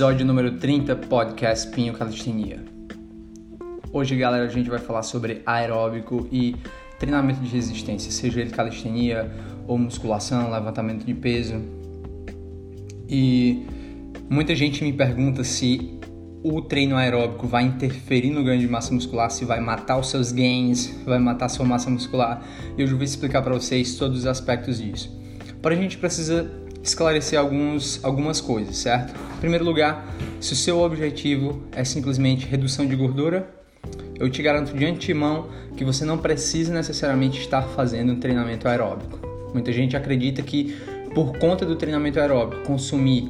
Episódio número 30, podcast Pinho Calistenia. Hoje, galera, a gente vai falar sobre aeróbico e treinamento de resistência, seja ele calistenia ou musculação, levantamento de peso. E muita gente me pergunta se o treino aeróbico vai interferir no ganho de massa muscular, se vai matar os seus gains, vai matar a sua massa muscular. E eu vou explicar para vocês todos os aspectos disso. Para a gente precisa esclarecer alguns, algumas coisas, certo? Em primeiro lugar, se o seu objetivo é simplesmente redução de gordura, eu te garanto de antemão que você não precisa necessariamente estar fazendo um treinamento aeróbico. Muita gente acredita que por conta do treinamento aeróbico consumir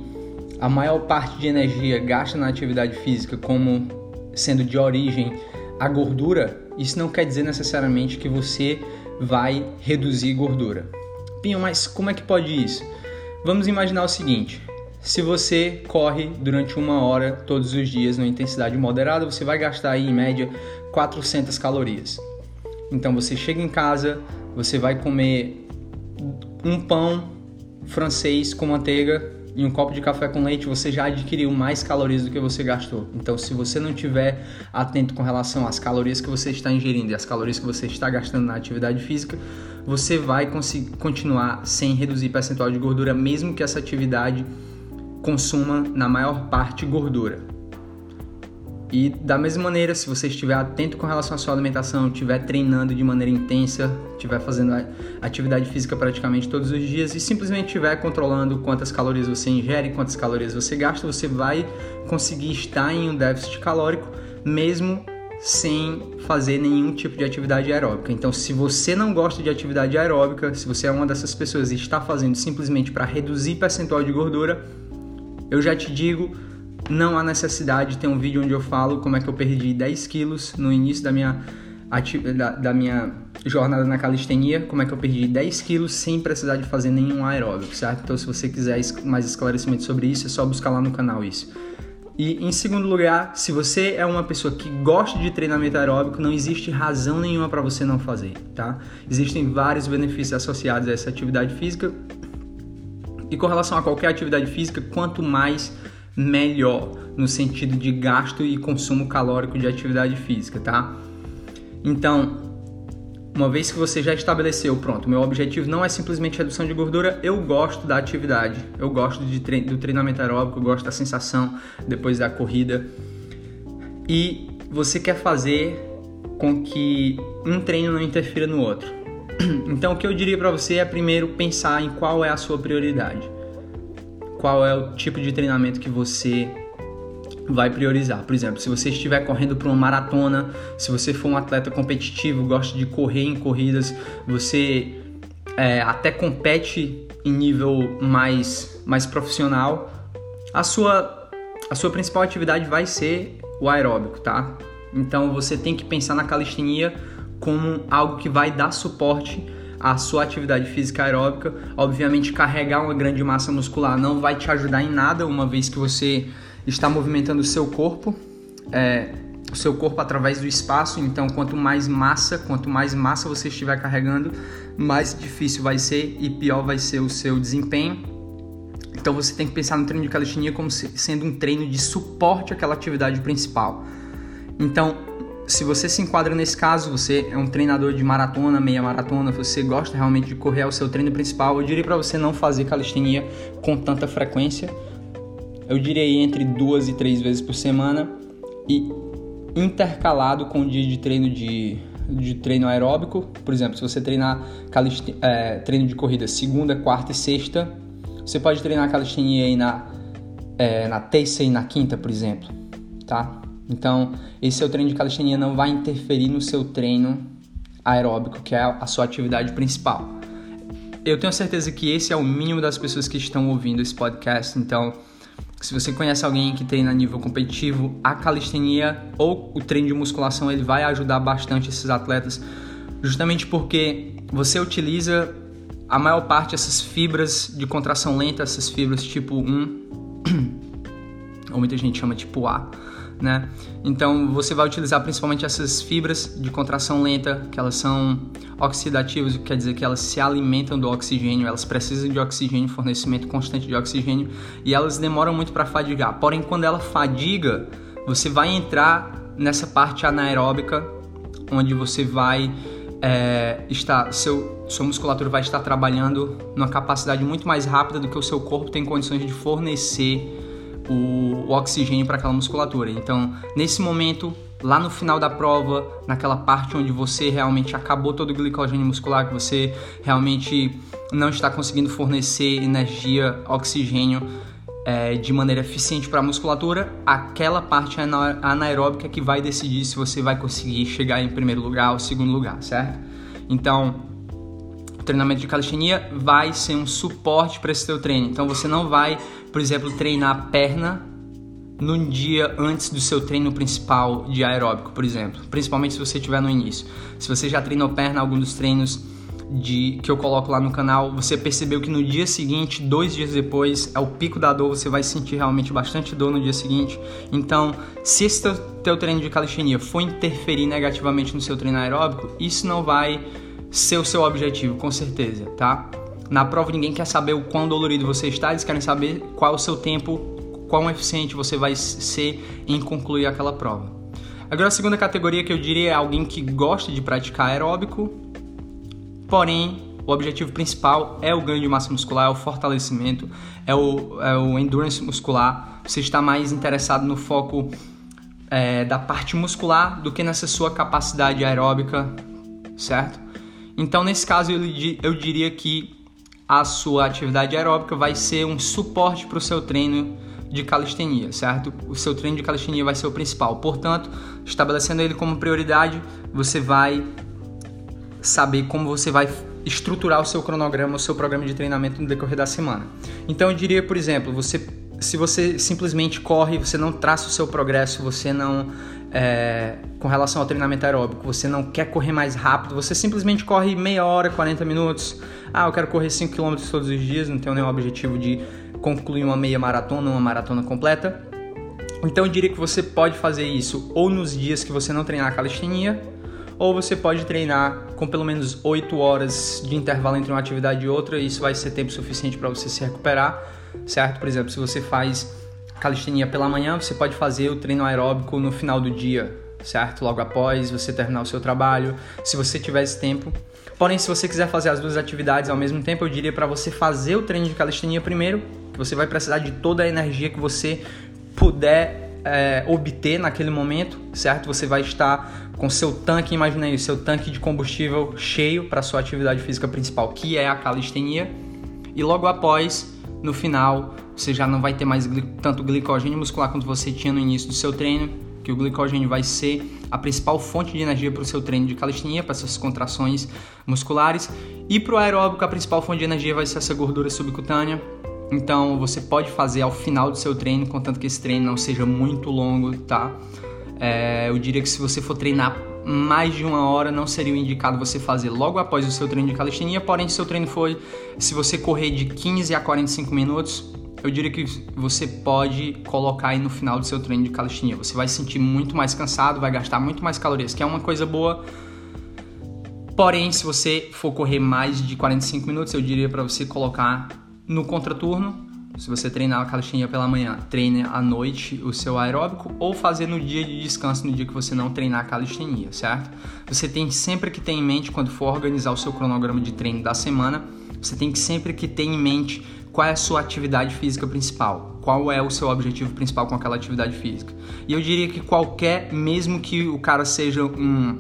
a maior parte de energia gasta na atividade física como sendo de origem a gordura, isso não quer dizer necessariamente que você vai reduzir gordura. Pinho, mas como é que pode isso? Vamos imaginar o seguinte: se você corre durante uma hora todos os dias numa intensidade moderada, você vai gastar aí em média 400 calorias. Então você chega em casa, você vai comer um pão francês com manteiga e um copo de café com leite, você já adquiriu mais calorias do que você gastou. Então, se você não tiver atento com relação às calorias que você está ingerindo e às calorias que você está gastando na atividade física, você vai conseguir continuar sem reduzir percentual de gordura, mesmo que essa atividade consuma na maior parte gordura. E da mesma maneira, se você estiver atento com relação à sua alimentação, estiver treinando de maneira intensa, estiver fazendo atividade física praticamente todos os dias e simplesmente estiver controlando quantas calorias você ingere, quantas calorias você gasta, você vai conseguir estar em um déficit calórico mesmo sem fazer nenhum tipo de atividade aeróbica. Então, se você não gosta de atividade aeróbica, se você é uma dessas pessoas e está fazendo simplesmente para reduzir percentual de gordura, eu já te digo, não há necessidade. Tem um vídeo onde eu falo como é que eu perdi 10 quilos no início da minha, da, da minha jornada na calistenia, como é que eu perdi 10 quilos sem precisar de fazer nenhum aeróbico, certo? Então, se você quiser mais esclarecimento sobre isso, é só buscar lá no canal isso. E em segundo lugar, se você é uma pessoa que gosta de treinamento aeróbico, não existe razão nenhuma para você não fazer, tá? Existem vários benefícios associados a essa atividade física. E com relação a qualquer atividade física, quanto mais melhor no sentido de gasto e consumo calórico de atividade física, tá? Então, uma vez que você já estabeleceu, pronto, meu objetivo não é simplesmente redução de gordura, eu gosto da atividade, eu gosto de tre do treinamento aeróbico, eu gosto da sensação depois da corrida. E você quer fazer com que um treino não interfira no outro. Então, o que eu diria para você é primeiro pensar em qual é a sua prioridade. Qual é o tipo de treinamento que você vai priorizar. Por exemplo, se você estiver correndo para uma maratona, se você for um atleta competitivo, gosta de correr em corridas, você é, até compete em nível mais, mais profissional, a sua, a sua principal atividade vai ser o aeróbico, tá? Então você tem que pensar na calistenia como algo que vai dar suporte à sua atividade física aeróbica. Obviamente, carregar uma grande massa muscular não vai te ajudar em nada, uma vez que você está movimentando o seu corpo, é, o seu corpo através do espaço. Então, quanto mais massa, quanto mais massa você estiver carregando, mais difícil vai ser e pior vai ser o seu desempenho. Então, você tem que pensar no treino de calistenia como sendo um treino de suporte àquela atividade principal. Então, se você se enquadra nesse caso, você é um treinador de maratona, meia maratona, você gosta realmente de correr ao seu treino principal, eu diria para você não fazer calistenia com tanta frequência eu diria entre duas e três vezes por semana e intercalado com o dia de treino de, de treino aeróbico. Por exemplo, se você treinar é, treino de corrida segunda, quarta e sexta, você pode treinar calistenia aí na, é, na terça e na quinta, por exemplo, tá? Então, esse seu treino de calistenia não vai interferir no seu treino aeróbico, que é a sua atividade principal. Eu tenho certeza que esse é o mínimo das pessoas que estão ouvindo esse podcast, então se você conhece alguém que treina a nível competitivo, a calistenia ou o treino de musculação ele vai ajudar bastante esses atletas, justamente porque você utiliza a maior parte dessas fibras de contração lenta, essas fibras tipo 1, ou muita gente chama tipo A, né? Então você vai utilizar principalmente essas fibras de contração lenta, que elas são oxidativas, quer dizer que elas se alimentam do oxigênio, elas precisam de oxigênio, fornecimento constante de oxigênio, e elas demoram muito para fadigar. Porém, quando ela fadiga, você vai entrar nessa parte anaeróbica, onde você vai é, estar, seu, sua musculatura vai estar trabalhando numa capacidade muito mais rápida do que o seu corpo tem condições de fornecer o, o oxigênio para aquela musculatura. Então, nesse momento, lá no final da prova, naquela parte onde você realmente acabou todo o glicogênio muscular, que você realmente não está conseguindo fornecer energia, oxigênio é, de maneira eficiente para a musculatura, aquela parte anaeróbica que vai decidir se você vai conseguir chegar em primeiro lugar ou segundo lugar, certo? Então, o treinamento de calistenia vai ser um suporte para esse teu treino. Então, você não vai por exemplo, treinar perna num dia antes do seu treino principal de aeróbico, por exemplo, principalmente se você estiver no início. Se você já treinou perna algum dos treinos de que eu coloco lá no canal, você percebeu que no dia seguinte, dois dias depois, é o pico da dor, você vai sentir realmente bastante dor no dia seguinte. Então, se esse teu, teu treino de calistenia for interferir negativamente no seu treino aeróbico, isso não vai ser o seu objetivo, com certeza, tá? Na prova ninguém quer saber o quão dolorido você está, eles querem saber qual é o seu tempo, quão eficiente você vai ser em concluir aquela prova. Agora a segunda categoria que eu diria é alguém que gosta de praticar aeróbico, porém o objetivo principal é o ganho de massa muscular, é o fortalecimento, é o, é o endurance muscular. Você está mais interessado no foco é, da parte muscular do que nessa sua capacidade aeróbica, certo? Então, nesse caso, eu, eu diria que a sua atividade aeróbica vai ser um suporte para o seu treino de calistenia, certo? O seu treino de calistenia vai ser o principal. Portanto, estabelecendo ele como prioridade, você vai saber como você vai estruturar o seu cronograma, o seu programa de treinamento no decorrer da semana. Então, eu diria, por exemplo, você se você simplesmente corre, você não traça o seu progresso, você não é, com relação ao treinamento aeróbico, você não quer correr mais rápido, você simplesmente corre meia hora, 40 minutos. Ah, eu quero correr 5 km todos os dias, não tenho nenhum objetivo de concluir uma meia maratona, uma maratona completa. Então eu diria que você pode fazer isso ou nos dias que você não treinar calistenia, ou você pode treinar com pelo menos 8 horas de intervalo entre uma atividade e outra, e isso vai ser tempo suficiente para você se recuperar, certo? Por exemplo, se você faz calistenia pela manhã, você pode fazer o treino aeróbico no final do dia, certo? Logo após você terminar o seu trabalho, se você tiver esse tempo. Porém, se você quiser fazer as duas atividades ao mesmo tempo, eu diria para você fazer o treino de calistenia primeiro, que você vai precisar de toda a energia que você puder é, obter naquele momento, certo? Você vai estar com seu tanque, imagina aí, seu tanque de combustível cheio para sua atividade física principal, que é a calistenia. E logo após, no final, você já não vai ter mais tanto glicogênio muscular quanto você tinha no início do seu treino, que o glicogênio vai ser a principal fonte de energia para o seu treino de calistenia, para essas contrações musculares, e para o aeróbico a principal fonte de energia vai ser essa gordura subcutânea. Então você pode fazer ao final do seu treino, contanto que esse treino não seja muito longo, tá? É, eu diria que se você for treinar mais de uma hora, não seria o indicado você fazer logo após o seu treino de calistenia, porém se o seu treino foi, se você correr de 15 a 45 minutos, eu diria que você pode colocar aí no final do seu treino de calistenia. Você vai se sentir muito mais cansado, vai gastar muito mais calorias, que é uma coisa boa. Porém, se você for correr mais de 45 minutos, eu diria para você colocar no contraturno. Se você treinar a calistenia pela manhã, treine à noite o seu aeróbico ou fazer no dia de descanso, no dia que você não treinar a calistenia, certo? Você tem sempre que ter em mente quando for organizar o seu cronograma de treino da semana, você tem que sempre que ter em mente qual é a sua atividade física principal, qual é o seu objetivo principal com aquela atividade física. E eu diria que qualquer, mesmo que o cara seja um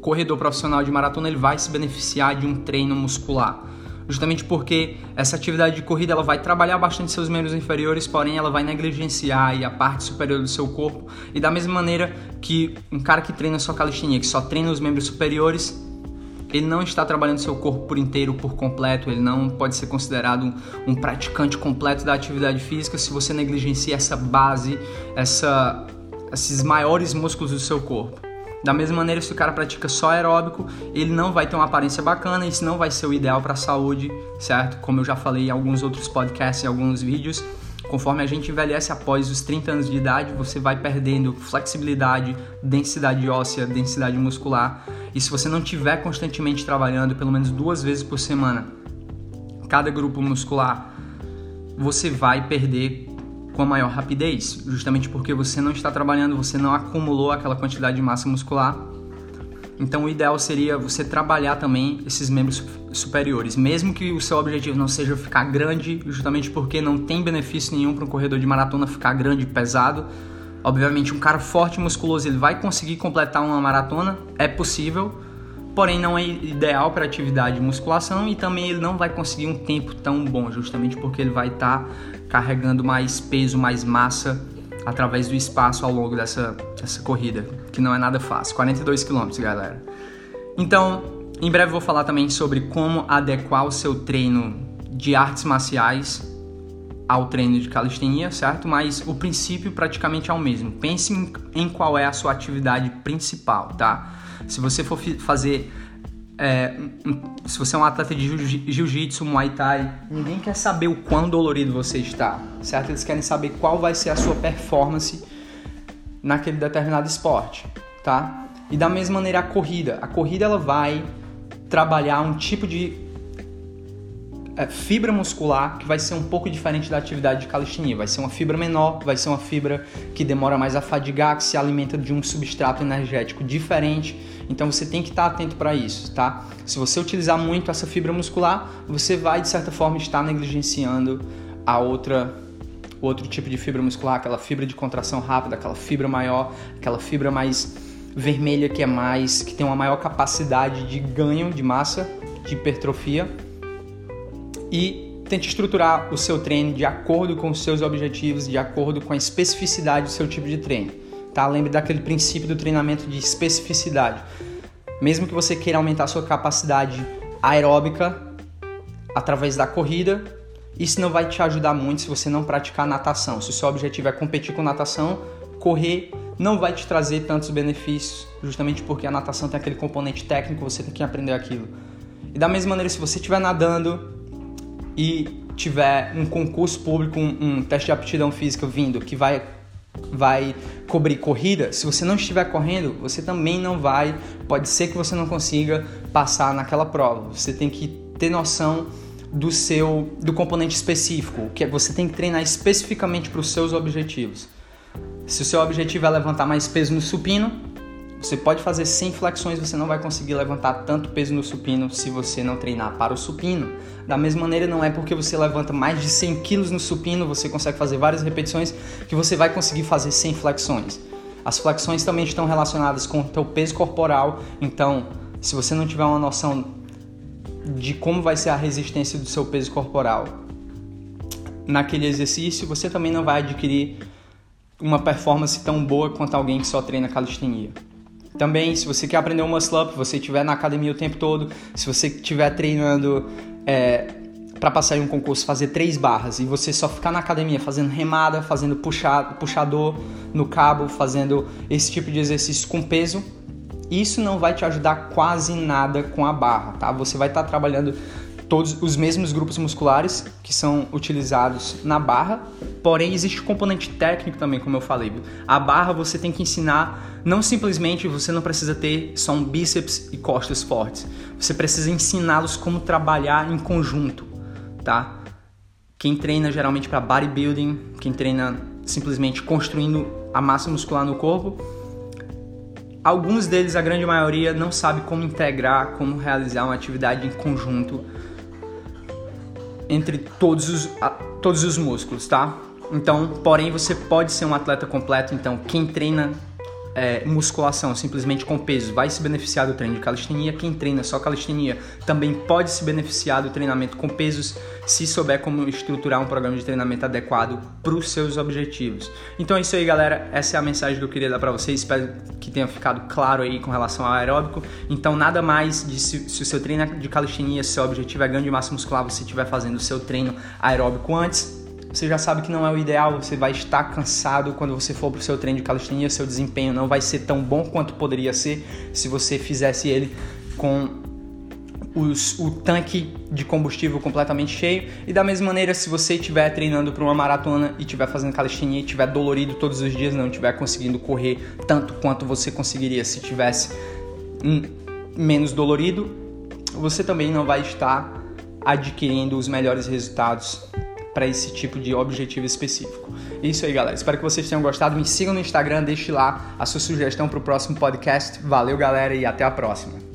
corredor profissional de maratona, ele vai se beneficiar de um treino muscular. Justamente porque essa atividade de corrida ela vai trabalhar bastante seus membros inferiores, porém ela vai negligenciar a parte superior do seu corpo. E da mesma maneira que um cara que treina só calistenia, que só treina os membros superiores, ele não está trabalhando seu corpo por inteiro, por completo, ele não pode ser considerado um, um praticante completo da atividade física se você negligencia essa base, essa, esses maiores músculos do seu corpo. Da mesma maneira, se o cara pratica só aeróbico, ele não vai ter uma aparência bacana, isso não vai ser o ideal para a saúde, certo? Como eu já falei em alguns outros podcasts e alguns vídeos, Conforme a gente envelhece após os 30 anos de idade, você vai perdendo flexibilidade, densidade óssea, densidade muscular. E se você não estiver constantemente trabalhando, pelo menos duas vezes por semana, cada grupo muscular, você vai perder com a maior rapidez, justamente porque você não está trabalhando, você não acumulou aquela quantidade de massa muscular então, o ideal seria você trabalhar também esses membros superiores, mesmo que o seu objetivo não seja ficar grande, justamente porque não tem benefício nenhum para um corredor de maratona ficar grande e pesado. Obviamente, um cara forte e musculoso ele vai conseguir completar uma maratona, é possível, porém não é ideal para atividade de musculação e também ele não vai conseguir um tempo tão bom, justamente porque ele vai estar tá carregando mais peso, mais massa através do espaço ao longo dessa, dessa corrida, que não é nada fácil. 42 quilômetros, galera. Então, em breve vou falar também sobre como adequar o seu treino de artes marciais ao treino de calistenia, certo? Mas o princípio praticamente é o mesmo. Pense em, qual é a sua atividade principal, tá? Se você for fazer é, se você é um atleta de jiu-jitsu, muay thai, ninguém quer saber o quão dolorido você está, certo? Eles querem saber qual vai ser a sua performance naquele determinado esporte, tá? E da mesma maneira a corrida, a corrida ela vai trabalhar um tipo de é, fibra muscular que vai ser um pouco diferente da atividade de calistenia. Vai ser uma fibra menor, vai ser uma fibra que demora mais a fadigar, que se alimenta de um substrato energético diferente. Então você tem que estar atento para isso, tá? Se você utilizar muito essa fibra muscular, você vai de certa forma estar negligenciando a outra outro tipo de fibra muscular, aquela fibra de contração rápida, aquela fibra maior, aquela fibra mais vermelha que é mais que tem uma maior capacidade de ganho de massa, de hipertrofia e tente estruturar o seu treino de acordo com os seus objetivos, de acordo com a especificidade do seu tipo de treino. Tá? Lembre daquele princípio do treinamento de especificidade. Mesmo que você queira aumentar a sua capacidade aeróbica através da corrida, isso não vai te ajudar muito se você não praticar natação. Se o seu objetivo é competir com natação, correr não vai te trazer tantos benefícios, justamente porque a natação tem aquele componente técnico, você tem que aprender aquilo. E da mesma maneira, se você estiver nadando e tiver um concurso público, um, um teste de aptidão física vindo que vai vai cobrir corrida, se você não estiver correndo, você também não vai, pode ser que você não consiga passar naquela prova. Você tem que ter noção do seu do componente específico, que é você tem que treinar especificamente para os seus objetivos. Se o seu objetivo é levantar mais peso no supino, você pode fazer 100 flexões, você não vai conseguir levantar tanto peso no supino se você não treinar para o supino. Da mesma maneira, não é porque você levanta mais de 100 quilos no supino, você consegue fazer várias repetições, que você vai conseguir fazer 100 flexões. As flexões também estão relacionadas com o teu peso corporal, então se você não tiver uma noção de como vai ser a resistência do seu peso corporal naquele exercício, você também não vai adquirir uma performance tão boa quanto alguém que só treina calistenia. Também, se você quer aprender um muscle up, você estiver na academia o tempo todo, se você estiver treinando é, para passar em um concurso, fazer três barras e você só ficar na academia fazendo remada, fazendo puxado, puxador no cabo, fazendo esse tipo de exercício com peso, isso não vai te ajudar quase nada com a barra, tá? Você vai estar tá trabalhando todos os mesmos grupos musculares que são utilizados na barra, porém existe um componente técnico também, como eu falei. A barra você tem que ensinar, não simplesmente você não precisa ter só um bíceps e costas fortes. Você precisa ensiná-los como trabalhar em conjunto, tá? Quem treina geralmente para bodybuilding, quem treina simplesmente construindo a massa muscular no corpo, alguns deles, a grande maioria, não sabe como integrar, como realizar uma atividade em conjunto entre todos os, todos os músculos, tá? Então, porém, você pode ser um atleta completo. Então, quem treina é, musculação simplesmente com peso vai se beneficiar do treino de calistenia. Quem treina só calistenia também pode se beneficiar do treinamento com pesos se souber como estruturar um programa de treinamento adequado para os seus objetivos. Então é isso aí, galera. Essa é a mensagem que eu queria dar para vocês. Espero que tenha ficado claro aí com relação ao aeróbico. Então nada mais de se, se o seu treino de calistenia, seu objetivo é ganho de massa muscular, você estiver fazendo o seu treino aeróbico antes você já sabe que não é o ideal, você vai estar cansado quando você for para o seu treino de calistenia, seu desempenho não vai ser tão bom quanto poderia ser se você fizesse ele com os, o tanque de combustível completamente cheio. E da mesma maneira, se você estiver treinando para uma maratona e estiver fazendo calistenia e estiver dolorido todos os dias, não estiver conseguindo correr tanto quanto você conseguiria se tivesse menos dolorido, você também não vai estar adquirindo os melhores resultados para esse tipo de objetivo específico. É isso aí, galera. Espero que vocês tenham gostado. Me sigam no Instagram, deixe lá a sua sugestão para o próximo podcast. Valeu, galera, e até a próxima.